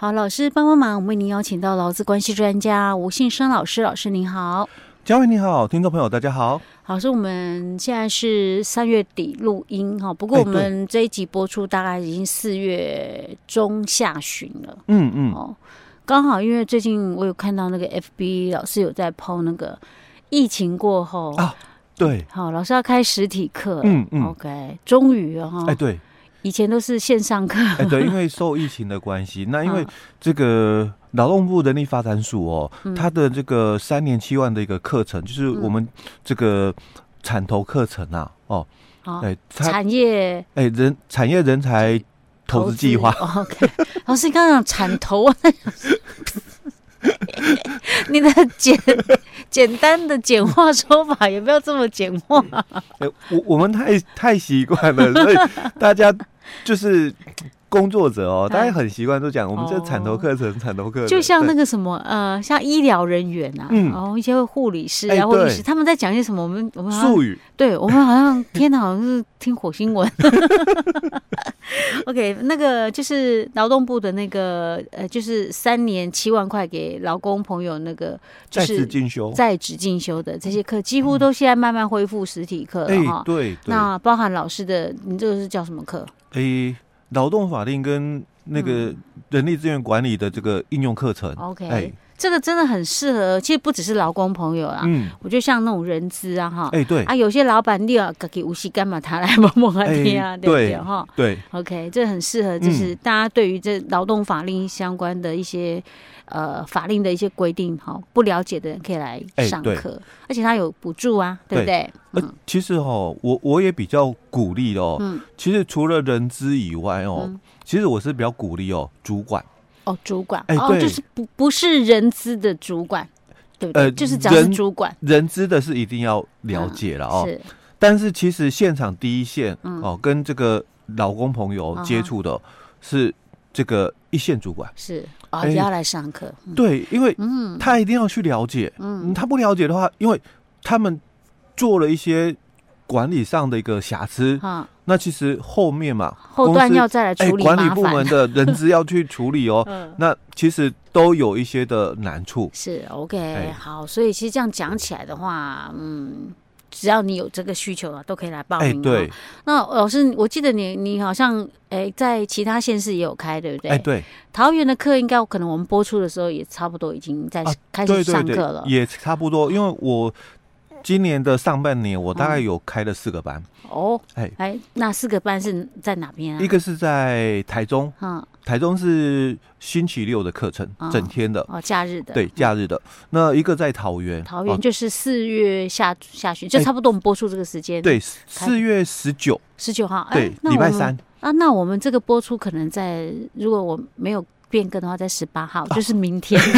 好，老师帮帮忙，我们为您邀请到劳资关系专家吴信生老师，老师您好，嘉惠你好，听众朋友大家好。老师，我们现在是三月底录音哈，不过我们这一集播出大概已经四月中下旬了。嗯嗯，哦，刚好因为最近我有看到那个 FB 老师有在 PO 那个疫情过后。啊，对，好，老师要开实体课，嗯嗯，OK，终于哈，哎对。以前都是线上课，哎，对，因为受疫情的关系，那因为这个劳动部人力发展署哦，它的这个三年七万的一个课程，就是我们这个产投课程啊，哦，哎，产业，哎，人产业人才投资计划，OK，老师刚刚讲产投啊。你的简简单的简化说法也不要这么简化。我我们太太习惯了，所以大家就是。工作者哦，大家很习惯都讲我们这产头课程，产头课程就像那个什么呃，像医疗人员啊，然后一些护理师啊，或医师，他们在讲些什么？我们我们术语，对我们好像天哪，好像是听火星文。OK，那个就是劳动部的那个呃，就是三年七万块给劳工朋友那个在职进修，在职进修的这些课，几乎都现在慢慢恢复实体课了哈。对，那包含老师的，你这个是叫什么课？诶。劳动法令跟那个人力资源管理的这个应用课程，OK，哎，这个真的很适合。其实不只是劳工朋友啦，嗯，我觉得像那种人资啊，哈，哎，对啊，有些老板你要给无锡干嘛他来摸摸啊，对不对？哈，对，OK，这很适合，就是大家对于这劳动法令相关的一些。呃，法令的一些规定，哈，不了解的人可以来上课，欸、而且他有补助啊，对不对？呃，嗯、其实哈，我我也比较鼓励哦。嗯，其实除了人资以外哦，嗯、其实我是比较鼓励哦，主管。哦，主管，哦，就是不不是人资的主管，对不对？呃，就是只要是主管，人资的是一定要了解了哦。嗯、是，但是其实现场第一线、嗯、哦，跟这个老公朋友接触的是这个一线主管是。啊，也要来上课。对，因为他一定要去了解。嗯，他不了解的话，因为他们做了一些管理上的一个瑕疵。那其实后面嘛，后段要再来处理，管理部门的人资要去处理哦。那其实都有一些的难处。是 OK，好，所以其实这样讲起来的话，嗯。只要你有这个需求啊，都可以来报名。欸、对，那老师，我记得你，你好像哎、欸，在其他县市也有开，对不对？哎、欸，对。桃园的课应该可能我们播出的时候也差不多已经在开始上课了、啊对对对，也差不多。因为我今年的上半年，我大概有开了四个班。嗯、哦，哎哎、欸，那四个班是在哪边啊？一个是在台中，嗯。台中是星期六的课程，整天的哦，假日的对，假日的。那一个在桃园，桃园就是四月下下旬，就差不多我们播出这个时间。对，四月十九，十九号，对，礼拜三啊。那我们这个播出可能在，如果我没有变更的话，在十八号，就是明天。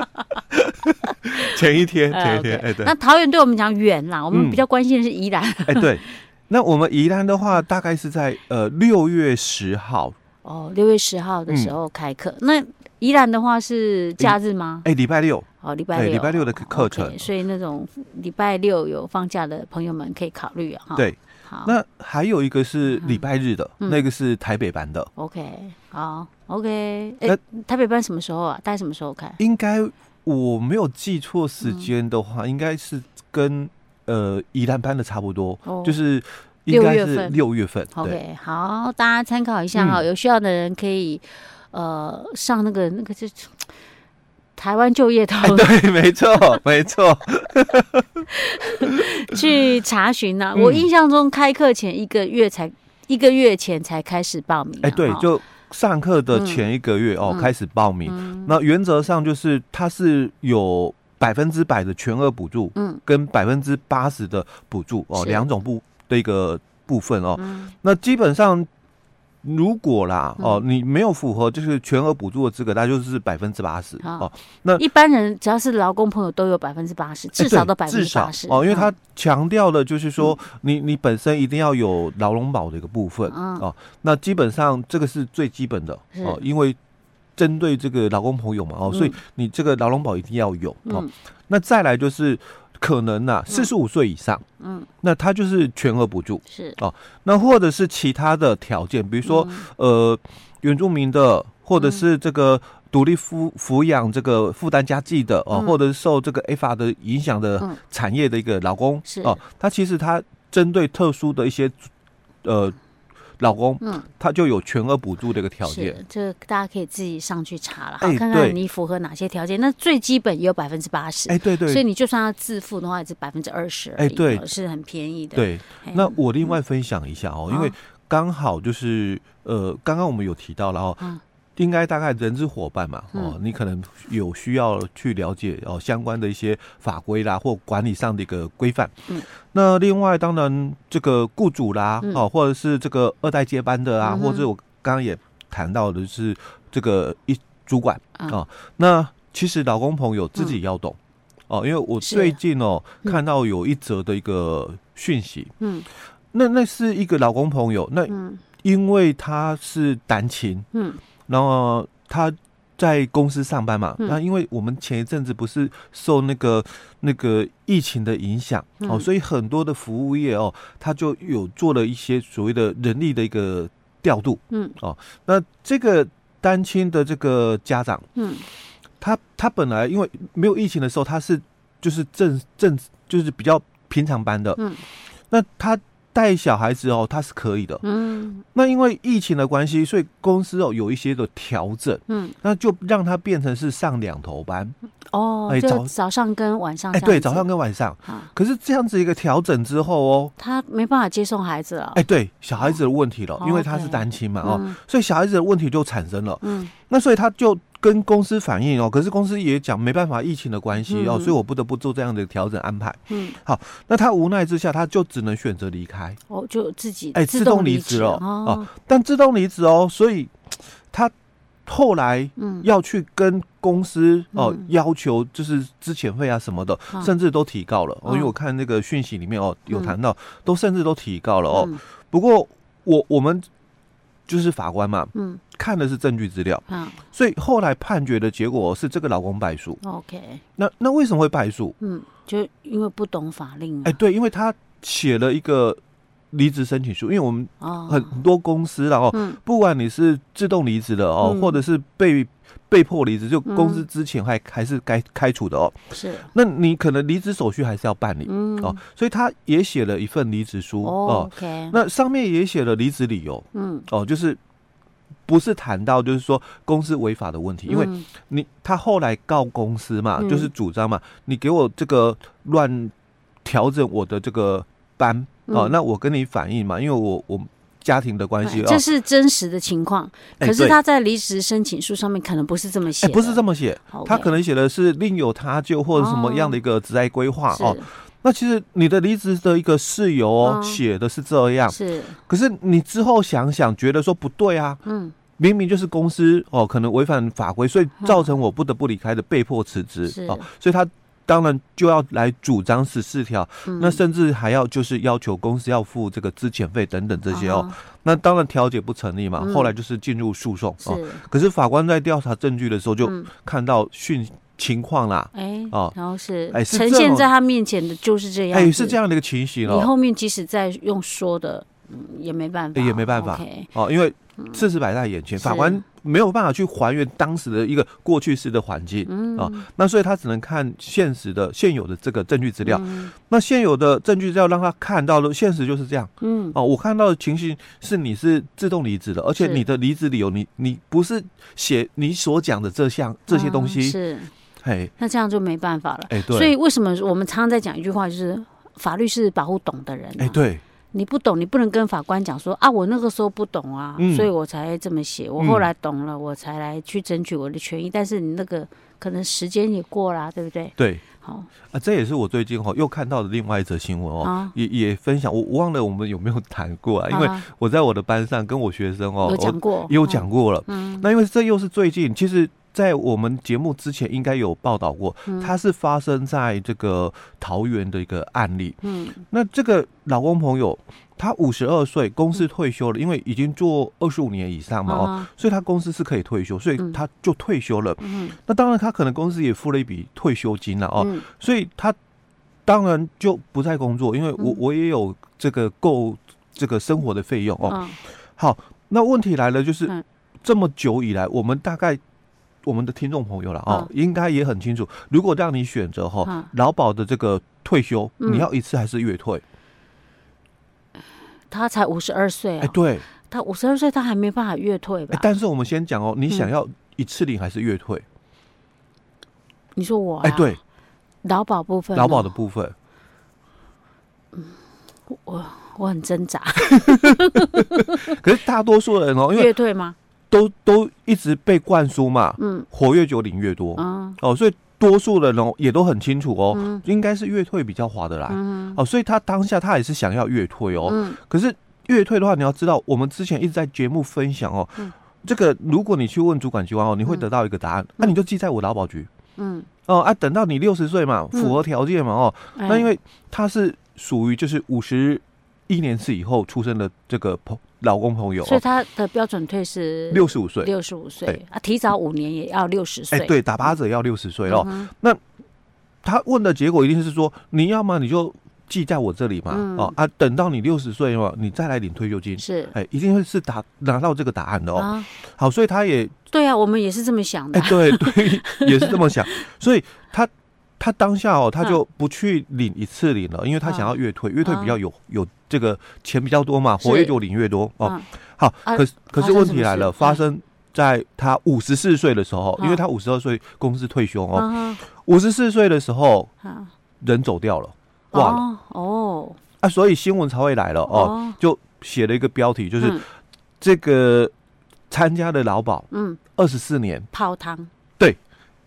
前一天，前一天，哎，对。那桃园对我们讲远啦，我们比较关心的是宜兰。哎，对。那我们宜兰的话，大概是在呃六月十号。哦，六月十号的时候开课。嗯、那宜兰的话是假日吗？哎、欸，礼拜六。哦，礼拜六，礼拜六的课程。Okay, 所以那种礼拜六有放假的朋友们可以考虑啊。对，好。那还有一个是礼拜日的，嗯、那个是台北班的。OK，好，OK。哎，台北班什么时候啊？大概什么时候开？应该我没有记错时间的话，嗯、应该是跟呃宜兰班的差不多，哦、就是。应该是，六月份，OK，好，大家参考一下哈，有需要的人可以呃上那个那个就台湾就业通，对，没错，没错，去查询呢。我印象中开课前一个月才一个月前才开始报名，哎，对，就上课的前一个月哦开始报名。那原则上就是它是有百分之百的全额补助，嗯，跟百分之八十的补助哦，两种不。的一个部分哦，嗯、那基本上如果啦、嗯、哦，你没有符合就是全额补助的资格，那就是百分之八十哦。那一般人只要是劳工朋友都有百分之八十，至少都百分之八十哦。因为他强调的就是说，你你本身一定要有劳劳保的一个部分、嗯、哦。那基本上这个是最基本的哦，因为针对这个劳工朋友嘛哦，所以你这个劳劳保一定要有哦。嗯、那再来就是。可能呐、啊，四十五岁以上，嗯，那他就是全额补助，是。哦。那或者是其他的条件，比如说，嗯、呃，原住民的，或者是这个独立抚抚养这个负担家计的哦，嗯、或者是受这个 FR 的影响的产业的一个劳工哦，他其实他针对特殊的一些呃。老公，嗯，他就有全额补助的一个条件，这大家可以自己上去查了，好，看看你符合哪些条件。那最基本也有百分之八十，哎，对对，所以你就算要自付的话，也是百分之二十，哎，对，是很便宜的。对，那我另外分享一下哦，因为刚好就是呃，刚刚我们有提到了哦。应该大概人资伙伴嘛，哦，你可能有需要去了解哦相关的一些法规啦，或管理上的一个规范。嗯，那另外当然这个雇主啦，哦，或者是这个二代接班的啊，或者我刚刚也谈到的是这个一主管啊，那其实老公朋友自己要懂哦，因为我最近哦看到有一则的一个讯息，嗯，那那是一个老公朋友，那因为他是单亲，嗯。然后他在公司上班嘛，那因为我们前一阵子不是受那个那个疫情的影响哦，所以很多的服务业哦，他就有做了一些所谓的人力的一个调度，嗯。哦，那这个单亲的这个家长，嗯，他他本来因为没有疫情的时候，他是就是正正就是比较平常班的，嗯，那他。带小孩子哦，他是可以的。嗯，那因为疫情的关系，所以公司哦有一些的调整。嗯，那就让他变成是上两头班。哦，哎，早早上跟晚上。哎，对，早上跟晚上。可是这样子一个调整之后哦，他没办法接送孩子了。哎，对，小孩子的问题了，因为他是单亲嘛，哦，所以小孩子的问题就产生了。嗯，那所以他就。跟公司反映哦，可是公司也讲没办法，疫情的关系哦，嗯、所以我不得不做这样的调整安排。嗯，好，那他无奈之下，他就只能选择离开。哦，就自己哎，自动离职了哦，哦。但自动离职哦，所以他后来嗯要去跟公司哦、嗯、要求就是资遣费啊什么的，嗯、甚至都提高了哦。因为我看那个讯息里面哦有谈到，嗯、都甚至都提高了哦。嗯、不过我我们。就是法官嘛，嗯，看的是证据资料，嗯，所以后来判决的结果是这个老公败诉。OK，那那为什么会败诉？嗯，就因为不懂法令。哎，对，因为他写了一个离职申请书，因为我们很多公司然后，不管你是自动离职的哦，或者是被被迫离职，就公司之前还还是该开除的哦。是，那你可能离职手续还是要办理，嗯。哦，所以他也写了一份离职书哦。OK，那上面也写了离职理由，嗯。哦，就是不是谈到就是说公司违法的问题，因为你他后来告公司嘛，就是主张嘛，你给我这个乱调整我的这个班哦，那我跟你反映嘛，因为我我。家庭的关系，这是真实的情况。可是他在离职申请书上面可能不是这么写，不是这么写，他可能写的是另有他就或者什么样的一个职业规划哦。那其实你的离职的一个事由哦，写的是这样，是。可是你之后想想，觉得说不对啊，嗯，明明就是公司哦，可能违反法规，所以造成我不得不离开的，被迫辞职哦，所以他。当然就要来主张十四条，嗯、那甚至还要就是要求公司要付这个资遣费等等这些哦。哦那当然调解不成立嘛，嗯、后来就是进入诉讼是。哦。可是法官在调查证据的时候就看到讯情况啦，哎、嗯、哦，然后是哎呈现在他面前的就是这样，哎是这样的一个情形哦。你后面即使再用说的，嗯、也没办法，也没办法。哦，因为。事实摆在眼前，法官没有办法去还原当时的一个过去式的环境啊，那所以他只能看现实的现有的这个证据资料。那现有的证据资料让他看到的现实就是这样。嗯，哦，我看到的情形是你是自动离职的，而且你的离职理由，你你不是写你所讲的这项这些东西。是，嘿，那这样就没办法了。哎，对。所以为什么我们常常在讲一句话，就是法律是保护懂的人。哎，对。你不懂，你不能跟法官讲说啊，我那个时候不懂啊，嗯、所以我才这么写。我后来懂了，嗯、我才来去争取我的权益。但是你那个可能时间也过了，对不对？对，好啊，这也是我最近哦又看到的另外一则新闻哦，啊、也也分享。我忘了我们有没有谈过啊？因为我在我的班上跟我学生哦有讲过，有讲过了。嗯，那因为这又是最近，其实。在我们节目之前应该有报道过，它是发生在这个桃园的一个案例。嗯，那这个老公朋友他五十二岁，公司退休了，因为已经做二十五年以上嘛，哦，所以他公司是可以退休，所以他就退休了。嗯，那当然他可能公司也付了一笔退休金了哦，所以他当然就不再工作，因为我我也有这个够这个生活的费用哦。好，那问题来了，就是。这么久以来，我们大概我们的听众朋友了哦，应该也很清楚，如果让你选择哈劳保的这个退休，你要一次还是月退？他才五十二岁啊！哎，对，他五十二岁，他还没办法月退吧？但是我们先讲哦，你想要一次领还是月退？你说我？哎，对，劳保部分，劳保的部分，嗯，我我很挣扎。可是大多数人哦，因为月退吗？都都一直被灌输嘛，嗯，活越久领越多，嗯，哦，所以多数的人哦也都很清楚哦，嗯，应该是越退比较划得来，嗯，哦，所以他当下他也是想要越退哦，嗯，可是越退的话，你要知道，我们之前一直在节目分享哦，嗯，这个如果你去问主管机关哦，你会得到一个答案，那你就记在我劳保局，嗯，哦，啊，等到你六十岁嘛，符合条件嘛，哦，那因为他是属于就是五十一年次以后出生的这个朋。老公朋友，所以他的标准退是六十五岁，六十五岁啊，提早五年也要六十岁。哎，对，打八折要六十岁哦。那他问的结果一定是说，你要么你就记在我这里嘛，哦啊，等到你六十岁嘛，你再来领退休金。是，哎，一定会是答拿到这个答案的哦。好，所以他也对啊，我们也是这么想的。哎，对对，也是这么想，所以他。他当下哦，他就不去领一次领了，因为他想要月退，月退比较有有这个钱比较多嘛，活跃就领越多哦。好，可是可是问题来了，发生在他五十四岁的时候，因为他五十二岁公司退休哦，五十四岁的时候，人走掉了，挂了。哦，啊，所以新闻才会来了哦，就写了一个标题，就是这个参加的劳保，嗯，二十四年。泡汤。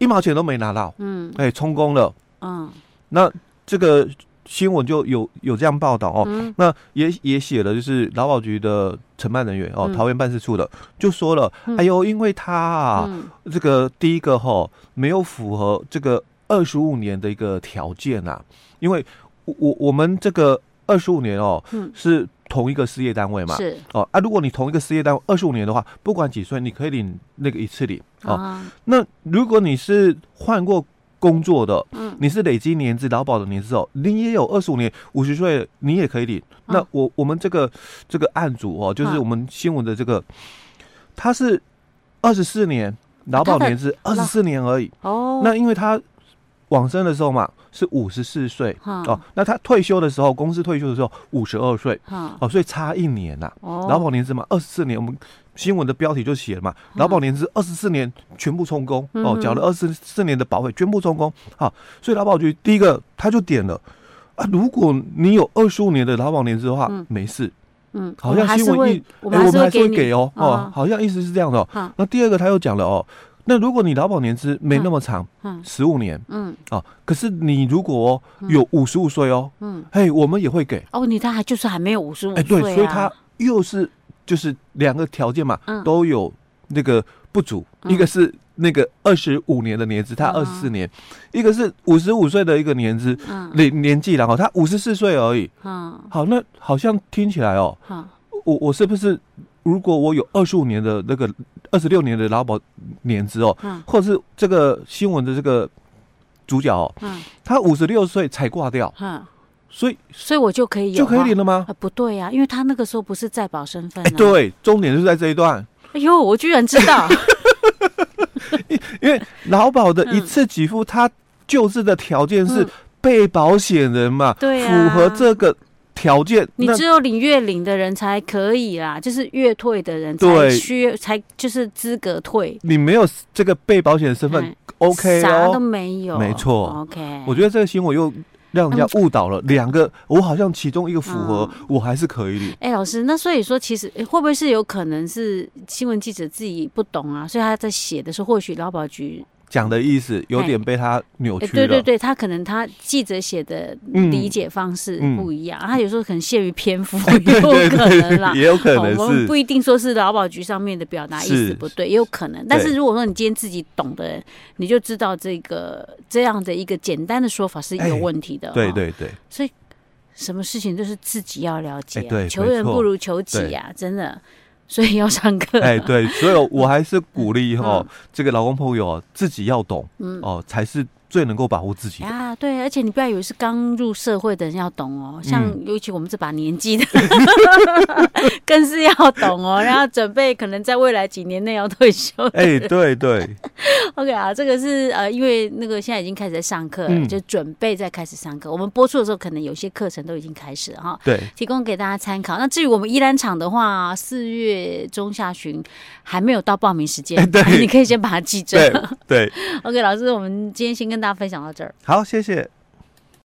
一毛钱都没拿到，嗯，哎，充公了，嗯，那这个新闻就有有这样报道哦，嗯、那也也写了，就是劳保局的承办人员哦，桃园办事处的就说了，嗯、哎呦，因为他啊，嗯、这个第一个哈、哦、没有符合这个二十五年的一个条件啊，因为我我们这个二十五年哦，嗯，是。同一个事业单位嘛，是。哦啊，如果你同一个事业单位二十五年的话，不管几岁，你可以领那个一次领。哦。啊、那如果你是换过工作的，嗯，你是累积年资劳保的年资哦，你也有二十五年五十岁，你也可以领。啊、那我我们这个这个案主哦，就是我们新闻的这个，啊、他是二十四年劳保年资二十四年而已。哦。那因为他往生的时候嘛。是五十四岁哦，那他退休的时候，公司退休的时候五十二岁哦，所以差一年呐。劳保年资嘛，二十四年，我们新闻的标题就写了嘛，劳保年资二十四年全部充公哦，缴了二十四年的保费全部充公。好，所以劳保局第一个他就点了啊，如果你有二十五年的劳保年资的话，没事。嗯，好像新闻一，我们还是会给哦哦，好像意思是这样的哦。那第二个他又讲了哦。那如果你劳保年资没那么长，嗯，十五年，嗯，哦，可是你如果有五十五岁哦，嗯，嘿，我们也会给。哦，你他还就是还没有五十五岁，哎，对，所以他又是就是两个条件嘛，都有那个不足，一个是那个二十五年的年资，他二十四年，一个是五十五岁的一个年资，年年纪，然后他五十四岁而已，嗯，好，那好像听起来哦，我我是不是？如果我有二十五年的那个二十六年的劳保年资哦，嗯、或者是这个新闻的这个主角哦，嗯、他五十六岁才挂掉，嗯、所以所以我就可以有就可以领了吗？啊、不对呀、啊，因为他那个时候不是在保身份、对，重点是在这一段。哎呦，我居然知道，因因为劳保的一次给付，他救治的条件是被保险人嘛，对、嗯，符合这个。条件，你只有领月领的人才可以啦，就是月退的人才需才就是资格退。你没有这个被保险的身份、嗯、，OK 啥都没有，没错错，OK。我觉得这个新闻又让人家误导了两个，我好像其中一个符合，嗯、我还是可以领。哎、欸，老师，那所以说，其实会不会是有可能是新闻记者自己不懂啊？所以他在写的时候，或许劳保局。讲的意思有点被他扭曲了。对对对，他可能他记者写的理解方式不一样，他有时候可能限于篇幅，也有可能啦，也有可能是。我们不一定说是劳保局上面的表达意思不对，也有可能。但是如果说你今天自己懂的人，你就知道这个这样的一个简单的说法是有问题的。对对对。所以什么事情都是自己要了解，求人不如求己啊，真的。所以要上课，哎，对，所以我还是鼓励哈，这个老公朋友自己要懂，哦，才是最能够保护自己啊。对，而且你不要以为是刚入社会的人要懂哦，像尤其我们这把年纪的，嗯、更是要懂哦，然后准备可能在未来几年内要退休。哎，对对。OK 啊，这个是呃，因为那个现在已经开始在上课，嗯、就准备在开始上课。我们播出的时候，可能有些课程都已经开始了哈。对，提供给大家参考。那至于我们依兰场的话，四月中下旬还没有到报名时间，对，你可以先把它记着。对，对。OK，老师，我们今天先跟大家分享到这儿。好，谢谢。